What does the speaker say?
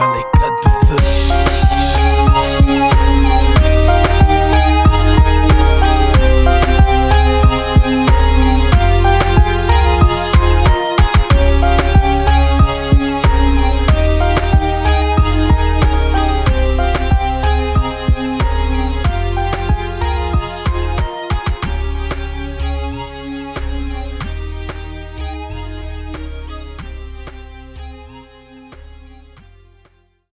melek